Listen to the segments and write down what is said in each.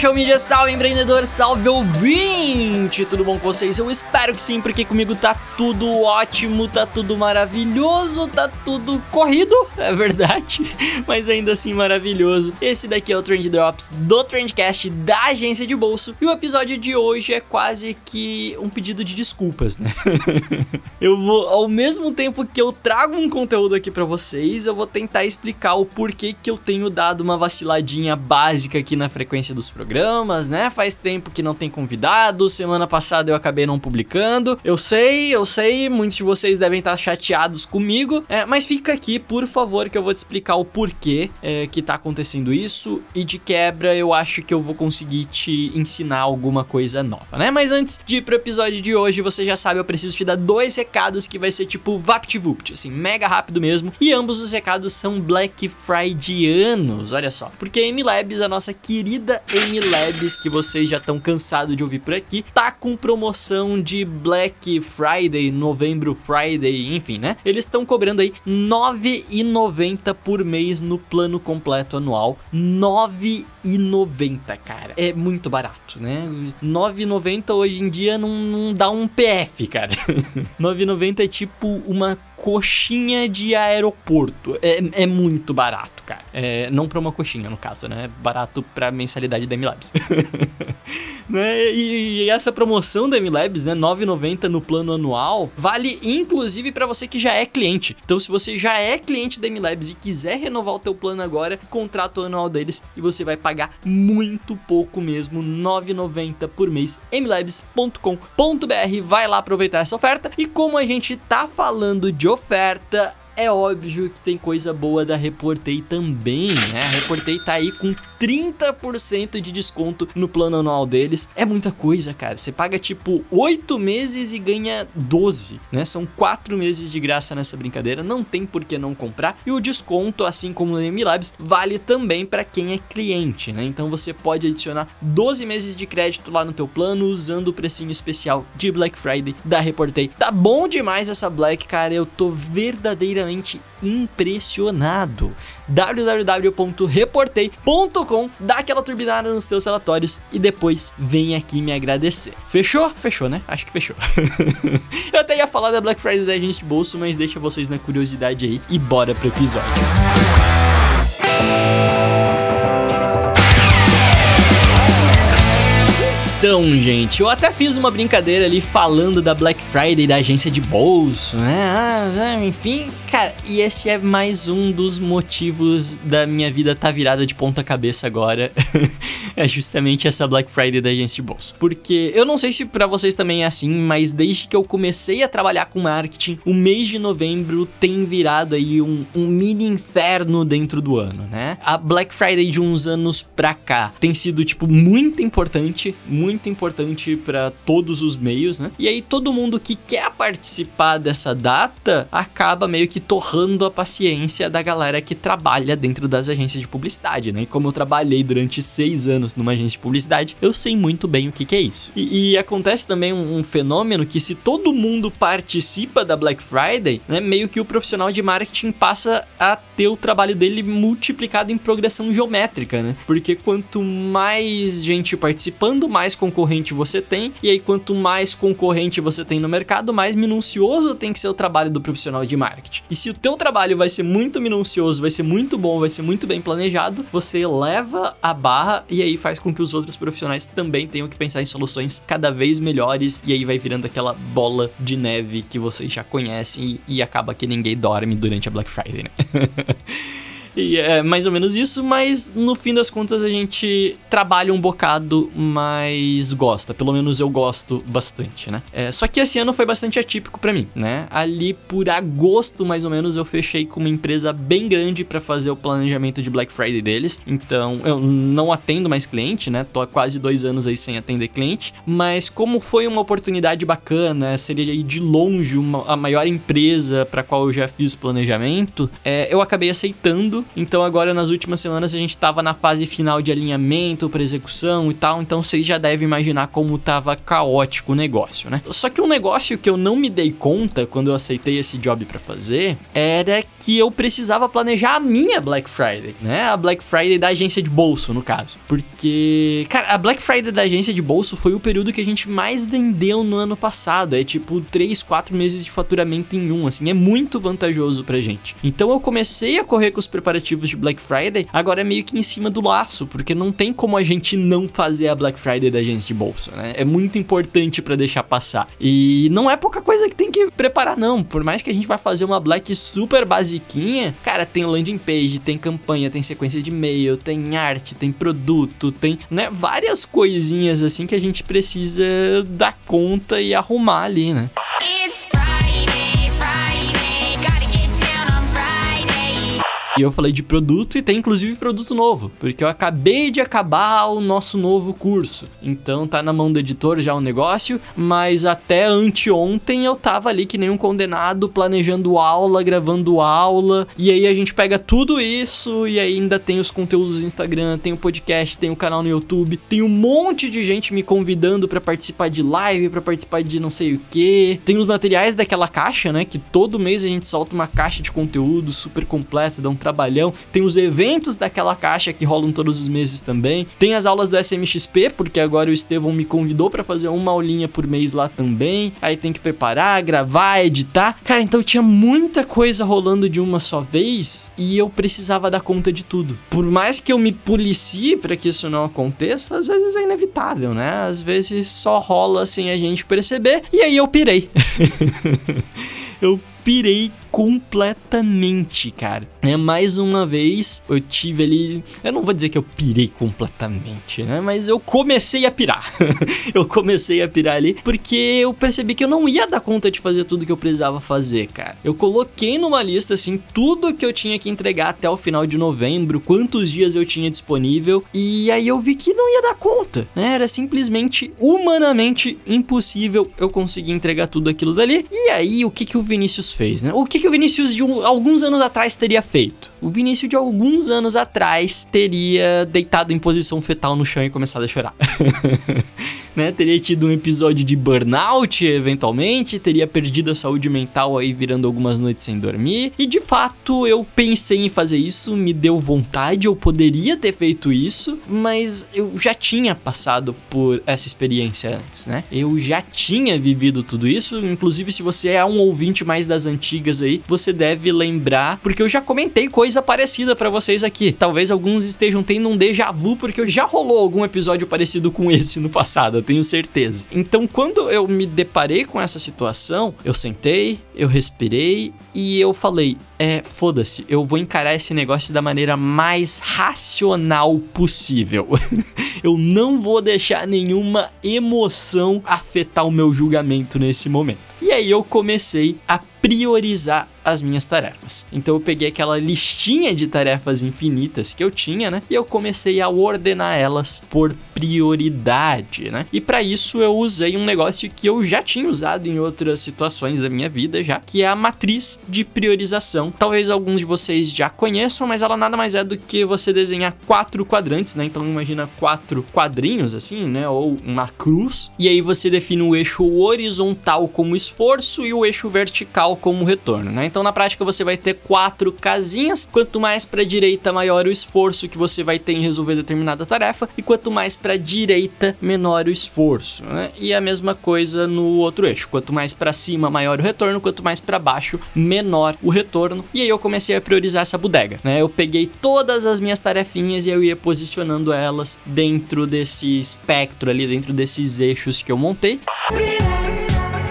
Social media, salve empreendedor, salve ouvinte! Tudo bom com vocês? Eu espero que sim, porque comigo tá tudo ótimo, tá tudo maravilhoso, tá tudo corrido, é verdade, mas ainda assim maravilhoso. Esse daqui é o Trend Drops do Trendcast da agência de bolso e o episódio de hoje é quase que um pedido de desculpas, né? eu vou, ao mesmo tempo que eu trago um conteúdo aqui para vocês, eu vou tentar explicar o porquê que eu tenho dado uma vaciladinha básica aqui na frequência dos programas, né? Faz tempo que não tem convidado, semana passada eu acabei não publicando. Eu sei, eu sei, muitos de vocês devem estar chateados comigo, é, mas fica aqui, por favor, que eu vou te explicar o porquê é, que tá acontecendo isso e de quebra eu acho que eu vou conseguir te ensinar alguma coisa nova, né? Mas antes de ir pro episódio de hoje, você já sabe, eu preciso te dar dois recados que vai ser tipo VaptVupt, assim, mega rápido mesmo. E ambos os recados são Black Fridayanos, olha só. Porque a M-Labs, a nossa querida M-Labs, que vocês já estão cansados de ouvir por aqui, tá com promoção de Black Friday, Novembro Friday, enfim, né? Eles estão cobrando aí R$ 9,90 por mês no plano completo anual. R$ 9,90, cara. É muito barato, né? R$ 9,90 hoje em dia não, não dá um PF, cara. R$ 9,90 é tipo uma coxinha de aeroporto. É, é muito barato, cara. É, não pra uma coxinha, no caso, né? Barato pra mensalidade da MLabs. né? E, e, essa promoção da MLabs, né? 9,90 no plano anual, vale inclusive para você que já é cliente. Então, se você já é cliente da MLabs e quiser renovar o teu plano agora, contrata o anual deles e você vai pagar muito pouco mesmo, 9,90 por mês. mlabs.com.br, vai lá aproveitar essa oferta. E como a gente tá falando de oferta, é óbvio que tem coisa boa da Reportei também, né? A Reportei tá aí com 30% de desconto no plano anual deles. É muita coisa, cara. Você paga tipo 8 meses e ganha 12, né? São 4 meses de graça nessa brincadeira, não tem por que não comprar. E o desconto, assim como no MLabs, vale também para quem é cliente, né? Então você pode adicionar 12 meses de crédito lá no teu plano usando o precinho especial de Black Friday da Reportei. Tá bom demais essa Black, cara. Eu tô verdadeiramente impressionado. www.reportei.com Dá aquela turbinada nos teus relatórios e depois vem aqui me agradecer. Fechou? Fechou, né? Acho que fechou. Eu até ia falar da Black Friday da de bolso, mas deixa vocês na curiosidade aí e bora pro episódio. Então, gente, eu até fiz uma brincadeira ali falando da Black Friday da agência de bolso, né? Ah, enfim, cara, e esse é mais um dos motivos da minha vida tá virada de ponta cabeça agora. é justamente essa Black Friday da agência de bolso. Porque eu não sei se para vocês também é assim, mas desde que eu comecei a trabalhar com marketing, o mês de novembro tem virado aí um, um mini inferno dentro do ano, né? A Black Friday de uns anos pra cá tem sido, tipo, muito importante, muito muito importante para todos os meios, né? E aí todo mundo que quer participar dessa data acaba meio que torrando a paciência da galera que trabalha dentro das agências de publicidade, né? E como eu trabalhei durante seis anos numa agência de publicidade, eu sei muito bem o que, que é isso. E, e acontece também um, um, fenômeno que se todo mundo participa da Black Friday, né? Meio que o profissional de marketing passa a ter o trabalho dele multiplicado em progressão geométrica, né? Porque quanto mais gente participando, mais concorrente você tem, e aí quanto mais concorrente você tem no mercado, mais minucioso tem que ser o trabalho do profissional de marketing. E se o teu trabalho vai ser muito minucioso, vai ser muito bom, vai ser muito bem planejado, você leva a barra e aí faz com que os outros profissionais também tenham que pensar em soluções cada vez melhores e aí vai virando aquela bola de neve que vocês já conhecem e, e acaba que ninguém dorme durante a Black Friday, né? E é mais ou menos isso, mas no fim das contas a gente trabalha um bocado, mas gosta. Pelo menos eu gosto bastante, né? É, só que esse ano foi bastante atípico para mim, né? Ali por agosto, mais ou menos, eu fechei com uma empresa bem grande para fazer o planejamento de Black Friday deles. Então eu não atendo mais cliente, né? Tô há quase dois anos aí sem atender cliente. Mas como foi uma oportunidade bacana, seria aí de longe uma, a maior empresa para qual eu já fiz planejamento, é, eu acabei aceitando Então agora nas últimas semanas a gente tava na fase final de alinhamento para execução e tal, então vocês já devem imaginar como tava caótico o negócio, né? Só que um negócio que eu não me dei conta quando eu aceitei esse job para fazer era que eu precisava planejar a minha Black Friday, né? A Black Friday da agência de bolso, no caso. Porque, cara, a Black Friday da agência de bolso foi o período que a gente mais vendeu no ano passado. É tipo 3, 4 meses de faturamento em um, assim, é muito vantajoso pra gente. Então eu comecei a correr com os preparativos de Black Friday, agora é meio que em cima do laço, porque não tem como a gente não fazer a Black Friday da agência de bolsa, né? É muito importante para deixar passar. E não é pouca coisa que tem que preparar, não. Por mais que a gente vá fazer uma Black super basiquinha, cara, tem landing page, tem campanha, tem sequência de e-mail, tem arte, tem produto, tem, né, várias coisinhas assim que a gente precisa dar conta e arrumar ali, né? E eu falei de produto e tem inclusive produto novo, porque eu acabei de acabar o nosso novo curso. Então tá na mão do editor já o negócio, mas até anteontem eu tava ali que nem um condenado planejando aula, gravando aula, e aí a gente pega tudo isso e ainda tem os conteúdos do Instagram, tem o podcast, tem o canal no YouTube, tem um monte de gente me convidando para participar de live, para participar de não sei o que. Tem os materiais daquela caixa, né, que todo mês a gente solta uma caixa de conteúdo super completa, dá um trabalho trabalhão. Tem os eventos daquela caixa que rolam todos os meses também. Tem as aulas do SMXP, porque agora o Estevão me convidou para fazer uma aulinha por mês lá também. Aí tem que preparar, gravar, editar. Cara, então tinha muita coisa rolando de uma só vez e eu precisava dar conta de tudo. Por mais que eu me policie para que isso não aconteça, às vezes é inevitável, né? Às vezes só rola sem a gente perceber. E aí eu pirei. eu pirei completamente, cara. É mais uma vez, eu tive ali, eu não vou dizer que eu pirei completamente, né, mas eu comecei a pirar. eu comecei a pirar ali porque eu percebi que eu não ia dar conta de fazer tudo que eu precisava fazer, cara. Eu coloquei numa lista assim tudo que eu tinha que entregar até o final de novembro, quantos dias eu tinha disponível, e aí eu vi que não ia dar conta, né? Era simplesmente humanamente impossível eu conseguir entregar tudo aquilo dali. E aí o que que o Vinícius fez, né? O que que o Vinícius de um, alguns anos atrás teria feito? O Vinícius de alguns anos atrás teria deitado em posição fetal no chão e começado a chorar. né? Teria tido um episódio de burnout, eventualmente, teria perdido a saúde mental aí virando algumas noites sem dormir. E de fato, eu pensei em fazer isso, me deu vontade, eu poderia ter feito isso, mas eu já tinha passado por essa experiência antes, né? Eu já tinha vivido tudo isso, inclusive se você é um ouvinte mais das antigas aí aí, você deve lembrar, porque eu já comentei coisa parecida para vocês aqui. Talvez alguns estejam tendo um déjà vu, porque já rolou algum episódio parecido com esse no passado, eu tenho certeza. Então, quando eu me deparei com essa situação, eu sentei, eu respirei e eu falei: é, foda-se, eu vou encarar esse negócio da maneira mais racional possível. eu não vou deixar nenhuma emoção afetar o meu julgamento nesse momento. E aí eu comecei a priorizar as minhas tarefas. Então eu peguei aquela listinha de tarefas infinitas que eu tinha, né? E eu comecei a ordenar elas por prioridade, né? E para isso eu usei um negócio que eu já tinha usado em outras situações da minha vida já, que é a matriz de priorização. Talvez alguns de vocês já conheçam, mas ela nada mais é do que você desenhar quatro quadrantes, né? Então imagina quatro quadrinhos assim, né? Ou uma cruz. E aí você define o eixo horizontal como esforço e o eixo vertical como retorno, né? Então na prática você vai ter quatro casinhas. Quanto mais para direita, maior o esforço que você vai ter em resolver determinada tarefa, e quanto mais para direita, menor o esforço. Né? E a mesma coisa no outro eixo. Quanto mais para cima, maior o retorno. Quanto mais para baixo, menor o retorno. E aí eu comecei a priorizar essa bodega. Né? Eu peguei todas as minhas tarefinhas e eu ia posicionando elas dentro desse espectro ali, dentro desses eixos que eu montei. E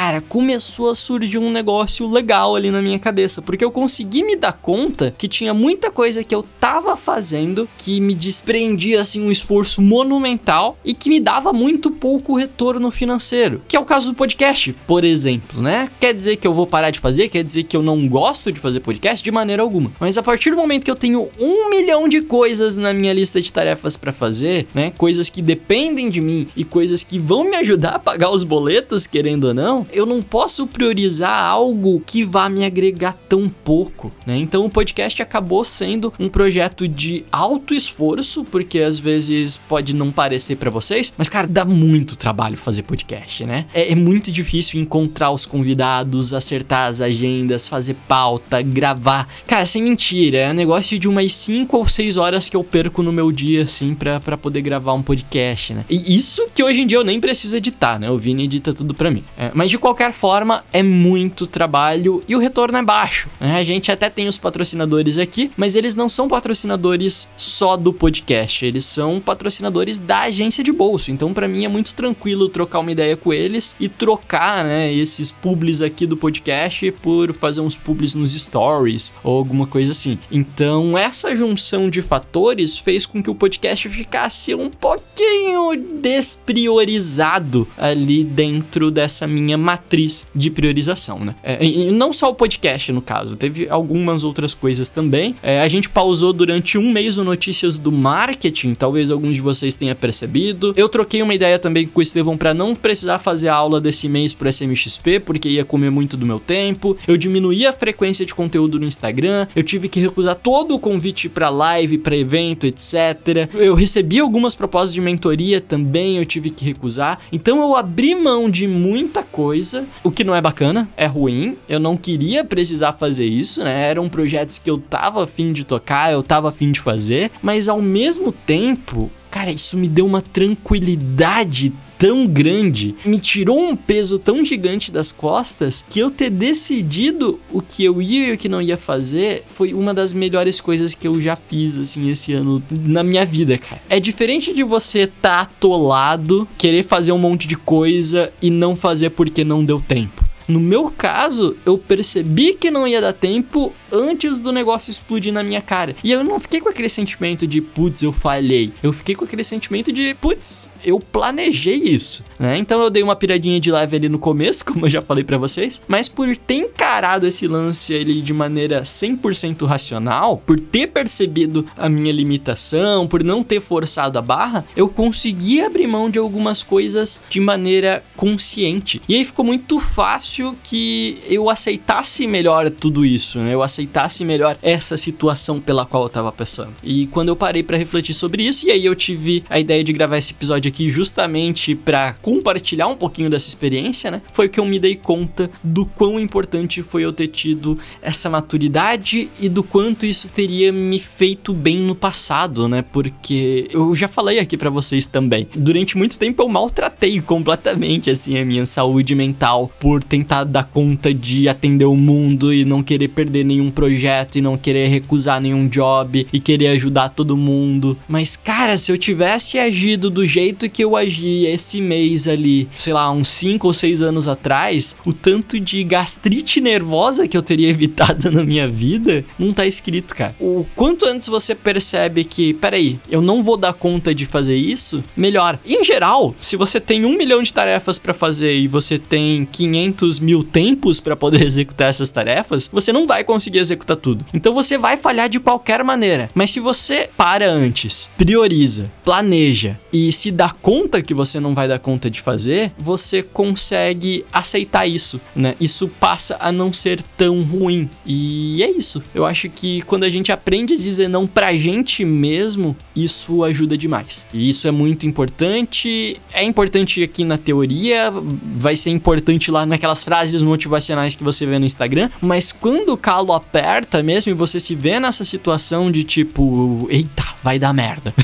cara, começou a surgir um negócio legal ali na minha cabeça, porque eu consegui me dar conta que tinha muita coisa que eu tava fazendo que me desprendia assim um esforço monumental e que me dava muito pouco retorno financeiro, que é o caso do podcast, por exemplo, né? Quer dizer que eu vou parar de fazer? Quer dizer que eu não gosto de fazer podcast? De maneira alguma. Mas a partir do momento que eu tenho um milhão de coisas na minha lista de tarefas para fazer, né? Coisas que dependem de mim e coisas que vão me ajudar a pagar os boletos, querendo ou não, eu não posso priorizar algo que vá me agregar tão pouco, né? Então o podcast acabou sendo um projeto de alto esforço, porque às vezes pode não parecer para vocês, mas cara, dá muito trabalho fazer podcast, né? É, é muito difícil encontrar os convidados, acertar as agendas, fazer pauta, gravar. Cara, sem mentira, é um negócio de umas 5 ou 6 horas que eu perco no meu dia, assim, pra, pra poder gravar um podcast, né? E isso que hoje em dia eu nem preciso editar, né? O Vini edita tudo pra mim. É, mas de qualquer forma, é muito trabalho e o retorno é baixo. Né? A gente até tem os patrocinadores aqui, mas eles não são patrocinadores só do podcast, eles são patrocinadores da agência de bolso. Então, para mim é muito tranquilo trocar uma ideia com eles e trocar, né, esses publis aqui do podcast por fazer uns publis nos stories ou alguma coisa assim. Então, essa junção de fatores fez com que o podcast ficasse um pouquinho despriorizado ali dentro dessa minha matriz de priorização, né? É, e não só o podcast, no caso, teve algumas outras coisas também. É, a gente pausou durante um mês o Notícias do Marketing, talvez alguns de vocês tenham percebido. Eu troquei uma ideia também com o Estevão para não precisar fazer a aula desse mês pro SMXP, porque ia comer muito do meu tempo. Eu diminuí a frequência de conteúdo no Instagram, eu tive que recusar todo o convite para live, para evento, etc. Eu recebi algumas propostas de mentoria também, eu tive que recusar. Então eu abri mão de muita coisa, o que não é bacana, é ruim. Eu não queria precisar fazer isso, né? Eram projetos que eu tava afim de tocar, eu tava afim de fazer, mas ao mesmo tempo, cara, isso me deu uma tranquilidade tão grande, me tirou um peso tão gigante das costas que eu ter decidido o que eu ia e o que não ia fazer foi uma das melhores coisas que eu já fiz assim esse ano na minha vida, cara. É diferente de você tá atolado, querer fazer um monte de coisa e não fazer porque não deu tempo. No meu caso, eu percebi que não ia dar tempo antes do negócio explodir na minha cara. E eu não fiquei com aquele sentimento de, putz, eu falhei. Eu fiquei com aquele sentimento de, putz, eu planejei isso, né? Então eu dei uma piradinha de leve ali no começo, como eu já falei para vocês, mas por ter encarado esse lance ali de maneira 100% racional, por ter percebido a minha limitação, por não ter forçado a barra, eu consegui abrir mão de algumas coisas de maneira consciente. E aí ficou muito fácil que eu aceitasse melhor tudo isso, né? Eu aceitasse melhor essa situação pela qual eu tava passando. E quando eu parei para refletir sobre isso, e aí eu tive a ideia de gravar esse episódio aqui justamente para compartilhar um pouquinho dessa experiência, né? Foi que eu me dei conta do quão importante foi eu ter tido essa maturidade e do quanto isso teria me feito bem no passado, né? Porque eu já falei aqui para vocês também. Durante muito tempo eu maltratei completamente assim a minha saúde mental por tentar tentar dar conta de atender o mundo e não querer perder nenhum projeto e não querer recusar nenhum job e querer ajudar todo mundo. Mas, cara, se eu tivesse agido do jeito que eu agi esse mês ali, sei lá, uns 5 ou 6 anos atrás, o tanto de gastrite nervosa que eu teria evitado na minha vida não tá escrito, cara. O quanto antes você percebe que, peraí, eu não vou dar conta de fazer isso, melhor. Em geral, se você tem um milhão de tarefas para fazer e você tem 500 mil tempos para poder executar essas tarefas, você não vai conseguir executar tudo. Então você vai falhar de qualquer maneira. Mas se você para antes, prioriza, planeja e se dá conta que você não vai dar conta de fazer, você consegue aceitar isso, né? Isso passa a não ser tão ruim. E é isso. Eu acho que quando a gente aprende a dizer não pra gente mesmo, isso ajuda demais. E isso é muito importante. É importante aqui na teoria, vai ser importante lá naquelas frases motivacionais que você vê no Instagram, mas quando o calo aperta mesmo e você se vê nessa situação de tipo, eita, vai dar merda.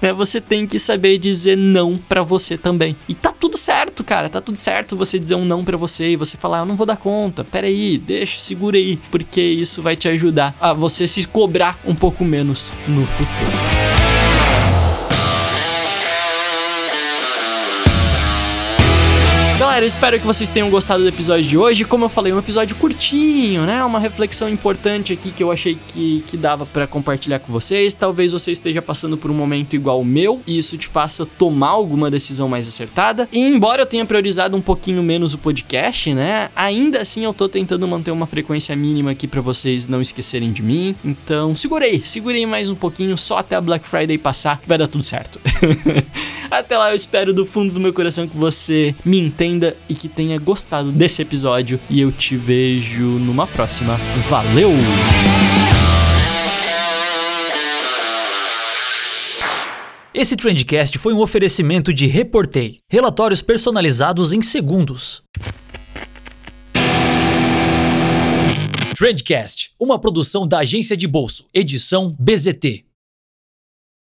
né? Você tem que saber dizer não para você também. E tá tudo certo, cara, tá tudo certo você dizer um não para você e você falar, eu não vou dar conta, peraí, deixa, segura aí, porque isso vai te ajudar a você se cobrar um pouco menos no futuro. Galera, espero que vocês tenham gostado do episódio de hoje. Como eu falei, um episódio curtinho, né? Uma reflexão importante aqui que eu achei que, que dava para compartilhar com vocês. Talvez você esteja passando por um momento igual o meu e isso te faça tomar alguma decisão mais acertada. E embora eu tenha priorizado um pouquinho menos o podcast, né? Ainda assim eu tô tentando manter uma frequência mínima aqui para vocês não esquecerem de mim. Então, segurei, segurei mais um pouquinho só até a Black Friday passar, que vai dar tudo certo. Até lá, eu espero do fundo do meu coração que você me entenda e que tenha gostado desse episódio. E eu te vejo numa próxima. Valeu! Esse Trendcast foi um oferecimento de Reportei, relatórios personalizados em segundos. Trendcast, uma produção da agência de bolso, edição BZT.